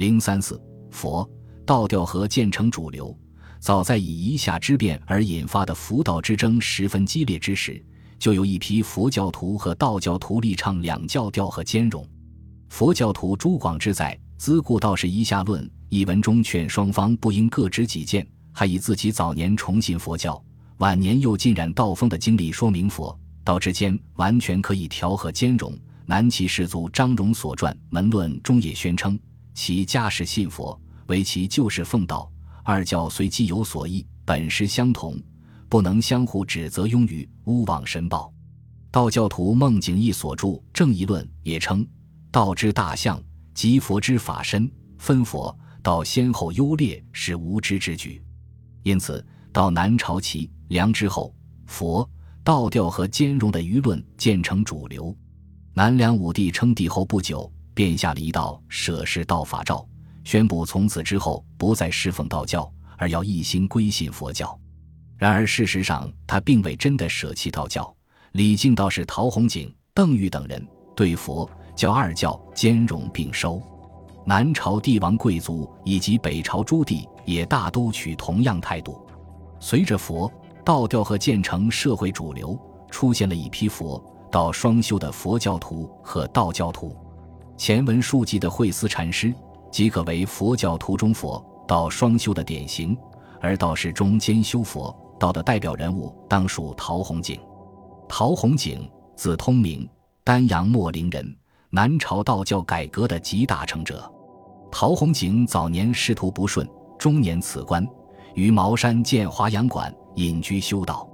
零三四佛道调和渐成主流。早在以夷夏之变而引发的佛道之争十分激烈之时，就有一批佛教徒和道教徒力倡两教调和兼容。佛教徒朱广之在《资故道士夷夏论》一文中劝双方不应各执己见，还以自己早年崇信佛教，晚年又浸染道风的经历说明佛道之间完全可以调和兼容。南齐世祖张荣所传《门论》中也宣称，其家世信佛，为其旧世奉道。二教虽既有所异，本实相同，不能相互指责庸语，诬妄申报。道教徒孟景义所著《正义论》也称：道之大象，即佛之法身，分佛道先后优劣，是无知之举。因此，到南朝齐梁之后，佛道调和兼容的舆论渐成主流。南梁武帝称帝后不久，便下了一道舍世道法诏。宣布从此之后不再侍奉道教，而要一心归信佛教。然而事实上，他并未真的舍弃道教。李靖道士陶弘景、邓禹等人对佛教二教兼容并收。南朝帝王贵族以及北朝诸帝也大都取同样态度。随着佛道调和渐成社会主流，出现了一批佛道双修的佛教徒和道教徒。前文述及的慧思禅师。即可为佛教徒中佛道双修的典型，而道士中兼修佛道的代表人物，当属陶弘景。陶弘景，字通明，丹阳秣陵人，南朝道教改革的集大成者。陶弘景早年仕途不顺，中年辞官，于茅山建华阳馆，隐居修道。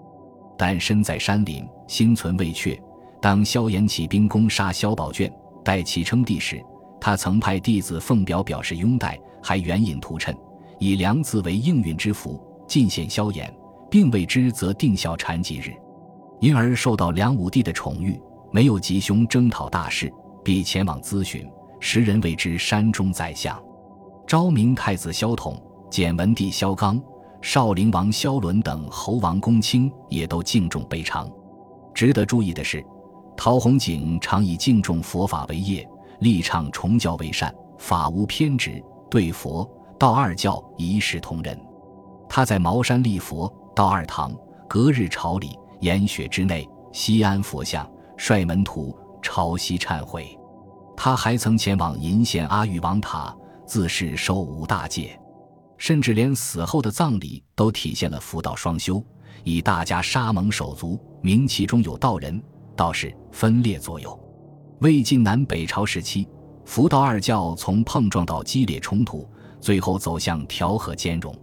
但身在山林，心存未却。当萧衍起兵攻杀萧宝卷，待其称帝时。他曾派弟子奉表表示拥戴，还援引图谶，以梁字为应运之符，进献萧衍，并为之则定孝禅吉日，因而受到梁武帝的宠遇。没有吉凶征讨大事，必前往咨询。时人谓之山中宰相。昭明太子萧统、简文帝萧纲、少陵王萧伦等侯王公卿也都敬重备尝。值得注意的是，陶弘景常以敬重佛法为业。力倡崇教为善，法无偏执，对佛道二教一视同仁。他在茅山立佛道二堂，隔日朝礼，严雪之内，西安佛像，率门徒朝夕忏悔。他还曾前往鄞县阿育王塔，自是受五大戒，甚至连死后的葬礼都体现了佛道双修，以大家沙蒙手足，名其中有道人、道士分裂左右。魏晋南北朝时期，佛道二教从碰撞到激烈冲突，最后走向调和兼容。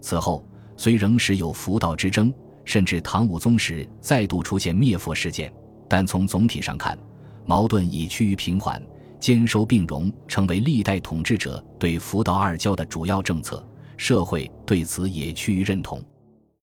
此后虽仍时有佛道之争，甚至唐武宗时再度出现灭佛事件，但从总体上看，矛盾已趋于平缓，兼收并容成为历代统治者对佛道二教的主要政策，社会对此也趋于认同。